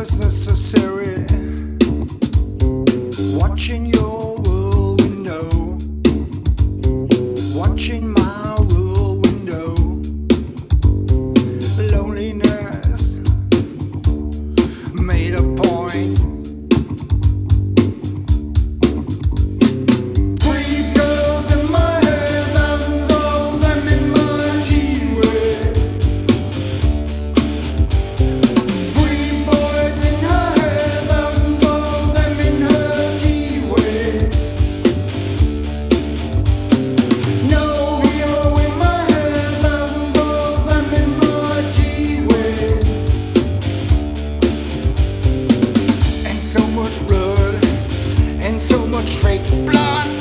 was necessary. And so much